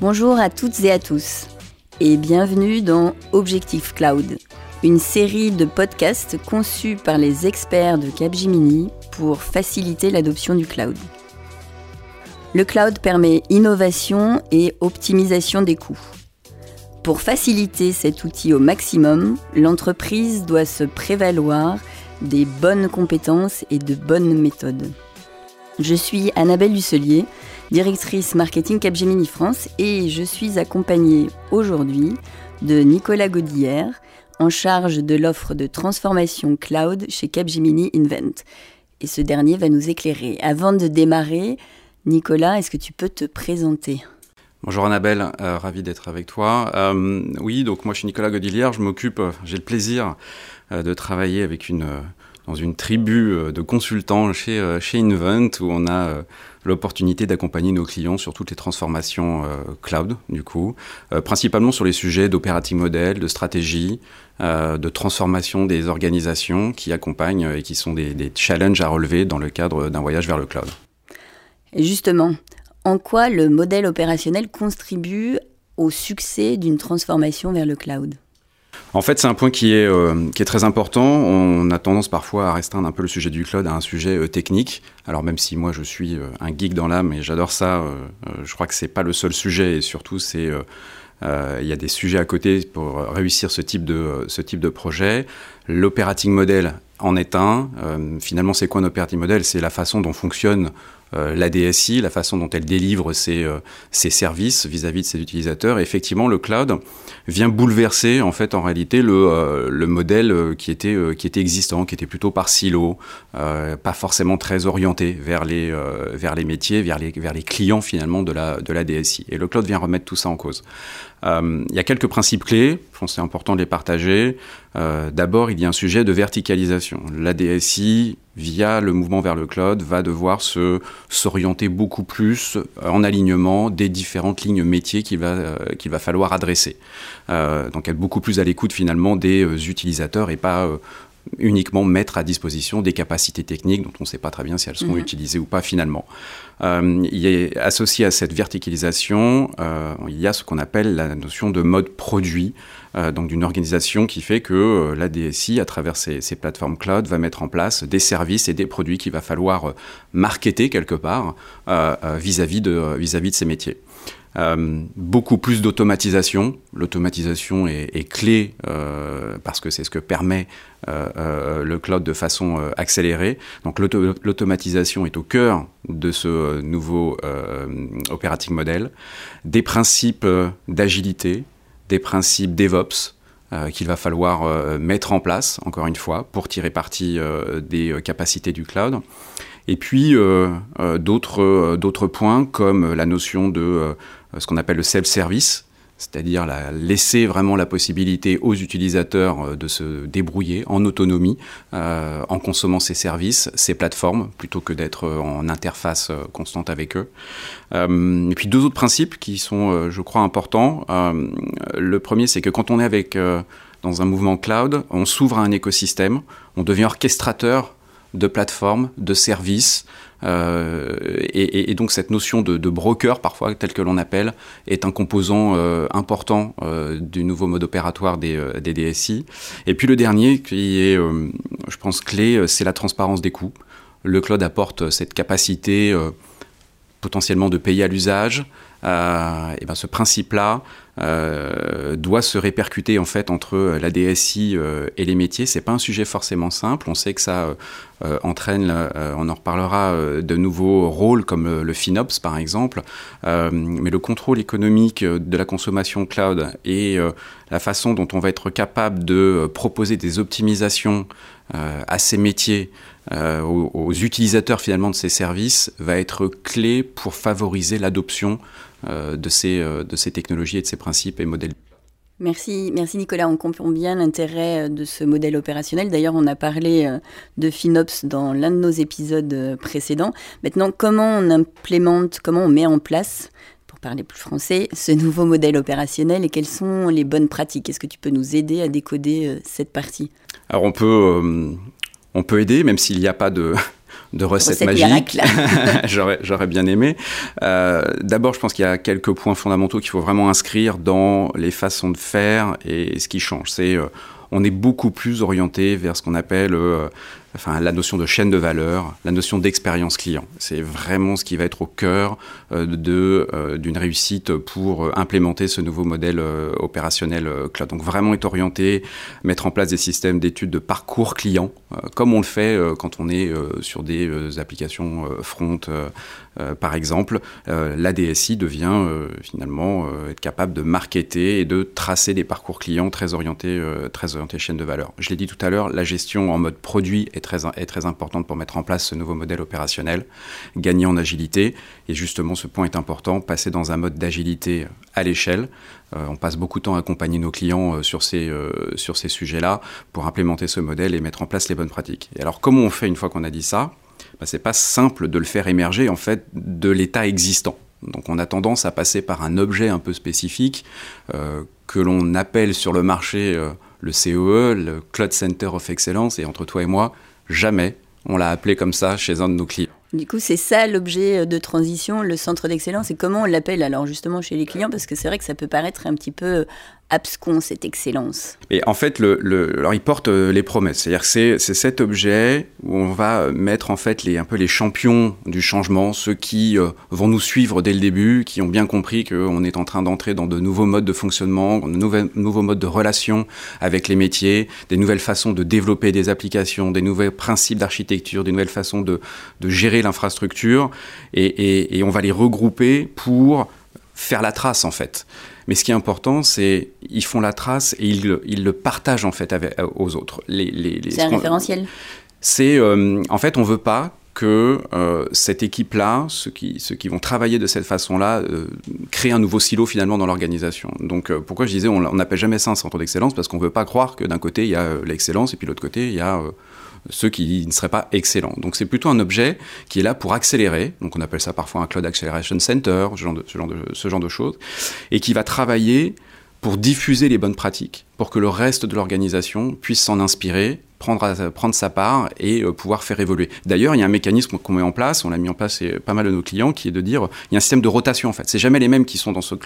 Bonjour à toutes et à tous et bienvenue dans Objectif Cloud, une série de podcasts conçus par les experts de Capgemini pour faciliter l'adoption du cloud. Le cloud permet innovation et optimisation des coûts. Pour faciliter cet outil au maximum, l'entreprise doit se prévaloir des bonnes compétences et de bonnes méthodes. Je suis Annabelle Dusselier, directrice marketing Capgemini France, et je suis accompagnée aujourd'hui de Nicolas Godillère, en charge de l'offre de transformation cloud chez Capgemini Invent. Et ce dernier va nous éclairer. Avant de démarrer, Nicolas, est-ce que tu peux te présenter? Bonjour Annabelle, euh, ravi d'être avec toi. Euh, oui, donc moi je suis Nicolas Godillère, je m'occupe, euh, j'ai le plaisir de travailler avec une dans une tribu euh, de consultants chez, euh, chez Invent où on a euh, l'opportunité d'accompagner nos clients sur toutes les transformations cloud, du coup, principalement sur les sujets d'operating model, de stratégie, de transformation des organisations qui accompagnent et qui sont des, challenges à relever dans le cadre d'un voyage vers le cloud. Justement, en quoi le modèle opérationnel contribue au succès d'une transformation vers le cloud? En fait, c'est un point qui est, euh, qui est très important. On a tendance parfois à restreindre un peu le sujet du cloud à un sujet euh, technique. Alors même si moi je suis euh, un geek dans l'âme et j'adore ça, je crois que c'est pas le seul sujet et surtout il y a des sujets à côté pour réussir ce type de, ce type de projet. L'operating model en est un. finalement, c'est quoi un operating model? C'est la façon dont fonctionne la DSI, la façon dont elle délivre ses, euh, ses services vis-à-vis de ses utilisateurs. Et effectivement, le cloud vient bouleverser en fait en réalité le, euh, le modèle qui était, qui était existant, qui était plutôt par silo, pas forcément très orienté vers les, vers les métiers, vers les, vers les clients finalement de la, de la DSI. Et le cloud vient remettre tout ça en cause. Il y a quelques principes clés, je pense que c'est important de les partager. D'abord, il y a un sujet de verticalisation. La DSI via le mouvement vers le cloud, va devoir se s'orienter beaucoup plus en alignement des différentes lignes métiers qu'il va, euh, qu'il va falloir adresser. Euh, donc être beaucoup plus à l'écoute finalement des euh, utilisateurs et pas uniquement mettre à disposition des capacités techniques dont on ne sait pas très bien si elles seront mhm. utilisées ou pas finalement. Euh, il est associé à cette verticalisation, euh, il y a ce qu'on appelle la notion de mode produit, euh, donc d'une organisation qui fait que la DSI, à travers ces, plateformes cloud, va mettre en place des services et des produits qu'il va falloir marketer quelque part vis-à-vis de, vis -vis de ces métiers. Euh, beaucoup plus d'automatisation. L'automatisation est, clé euh, parce que c'est ce que permet euh, le cloud de façon accélérée. Donc l'automatisation est au cœur de ce nouveau operating model. Des principes d'agilité, des principes DevOps. qu'il va falloir mettre en place, encore une fois, pour tirer parti des capacités du cloud. Et puis d'autres points comme la notion de ce qu'on appelle le self-service, c'est-à-dire laisser vraiment la possibilité aux utilisateurs euh, de se débrouiller en autonomie, euh, en consommant ces services, ces plateformes, plutôt que d'être en interface constante avec eux. et puis deux autres principes qui sont, je crois, importants. le premier, c'est que quand on est avec dans un mouvement cloud, on s'ouvre à un écosystème, on devient orchestrateur de plateformes, de services, euh, et, donc cette notion de, broker, parfois tel que l'on appelle, est un composant euh, important euh, du nouveau mode opératoire des, des, DSI. Et puis le dernier, qui est, je pense, clé, c'est la transparence des coûts. Le cloud apporte cette capacité potentiellement de payer à l'usage. et ben ce principe-là, euh, doit se répercuter en fait entre la DSI euh, et les métiers. C'est pas un sujet forcément simple. On sait que ça euh, entraîne, on en reparlera, de nouveaux rôles comme le FinOps par exemple. mais le contrôle économique de la consommation cloud et la façon dont on va être capable de proposer des optimisations à ces métiers, aux, aux, utilisateurs finalement de ces services, va être clé pour favoriser l'adoption euh, de, ces, euh, de ces technologies et de ces principes et modèles. Merci, merci Nicolas. On comprend bien l'intérêt euh, de ce modèle opérationnel. D'ailleurs, on a parlé de FinOps dans l'un de nos épisodes précédents. Maintenant, comment on implémente, comment on met en place, pour parler plus français, ce nouveau modèle opérationnel et quelles sont les bonnes pratiques? Est-ce que tu peux nous aider à décoder cette partie? Alors, on peut, on peut aider, même s'il n'y a pas de de recettes magiques. J'aurais bien aimé. Euh, D'abord, je pense qu'il y a quelques points fondamentaux qu'il faut vraiment inscrire dans les façons de faire et ce qui change. C'est euh, on est beaucoup plus orienté vers ce qu'on appelle euh, enfin, la notion de chaîne de valeur, la notion d'expérience client. C'est vraiment ce qui va être au cœur euh, euh, d'une réussite pour euh, implémenter ce nouveau modèle opérationnel cloud. Donc vraiment être orienté, mettre en place des systèmes d'études de parcours client, comme on le fait quand on est sur des applications front, par exemple. la DSI devient finalement être capable de marketer et de tracer des parcours clients très orientés, très orientés chaîne de valeur. Je l'ai dit tout à l'heure, la gestion en mode produit est est très importante pour mettre en place ce nouveau modèle opérationnel, gagner en agilité. Et justement, ce point est important, passer dans un mode d'agilité à l'échelle. Euh, on passe beaucoup de temps à accompagner nos clients euh, sur ces, euh, ces sujets-là pour implémenter ce modèle et mettre en place les bonnes pratiques. Et alors, comment on fait une fois qu'on a dit ça? Bah, C'est pas simple de le faire émerger en fait de l'état existant. Donc on a tendance à passer par un objet un peu spécifique que l'on appelle sur le marché le CEE, e, le Cloud Center of Excellence, et entre toi et moi, Jamais on l'a appelé comme ça chez un de nos clients. Du coup, c'est ça l'objet de transition, le centre d'excellence. Et comment on l'appelle alors justement chez les clients? Parce que c'est vrai que ça peut paraître un petit peu abscon cette excellence Et en fait, le, alors il porte euh, les promesses. C'est-à-dire que c'est, cet objet où on va mettre en fait les, un peu les champions du changement, ceux qui euh, vont nous suivre dès le début, qui ont bien compris qu'on est en train d'entrer dans de nouveaux modes de fonctionnement, de nouveaux, modes de relation avec les métiers, des nouvelles façons de développer des applications, des nouveaux principes d'architecture, des nouvelles façons de, de gérer l'infrastructure. Et on va les regrouper pour faire la trace en fait. Mais ce qui est important, c'est ils font la trace et ils, ils le partagent en fait avec, aux autres. Les, les, les c'est un référentiel? C'est euh, en fait on veut pas que euh, cette équipe-là, ceux qui, vont travailler de cette façon-là, euh, créent un nouveau silo finalement dans l'organisation. Donc euh, pourquoi je disais on n'appelle jamais ça un centre d'excellence? Parce qu'on ne veut pas croire que d'un côté il y a l'excellence et puis de l'autre côté il y a ceux qui ne seraient pas excellents. Donc c'est plutôt un objet qui est là pour accélérer, donc on appelle ça parfois un Cloud Acceleration Center, ce genre de, ce genre de choses, et qui va travailler pour diffuser les bonnes pratiques, pour que le reste de l'organisation puisse s'en inspirer, prendre, prendre sa part et euh, pouvoir faire évoluer. D'ailleurs, il y a un mécanisme qu'on met en place, on l'a mis en place et pas mal de nos clients, qui est de dire, il y a un système de rotation en fait. C'est jamais les mêmes qui sont dans ce cloud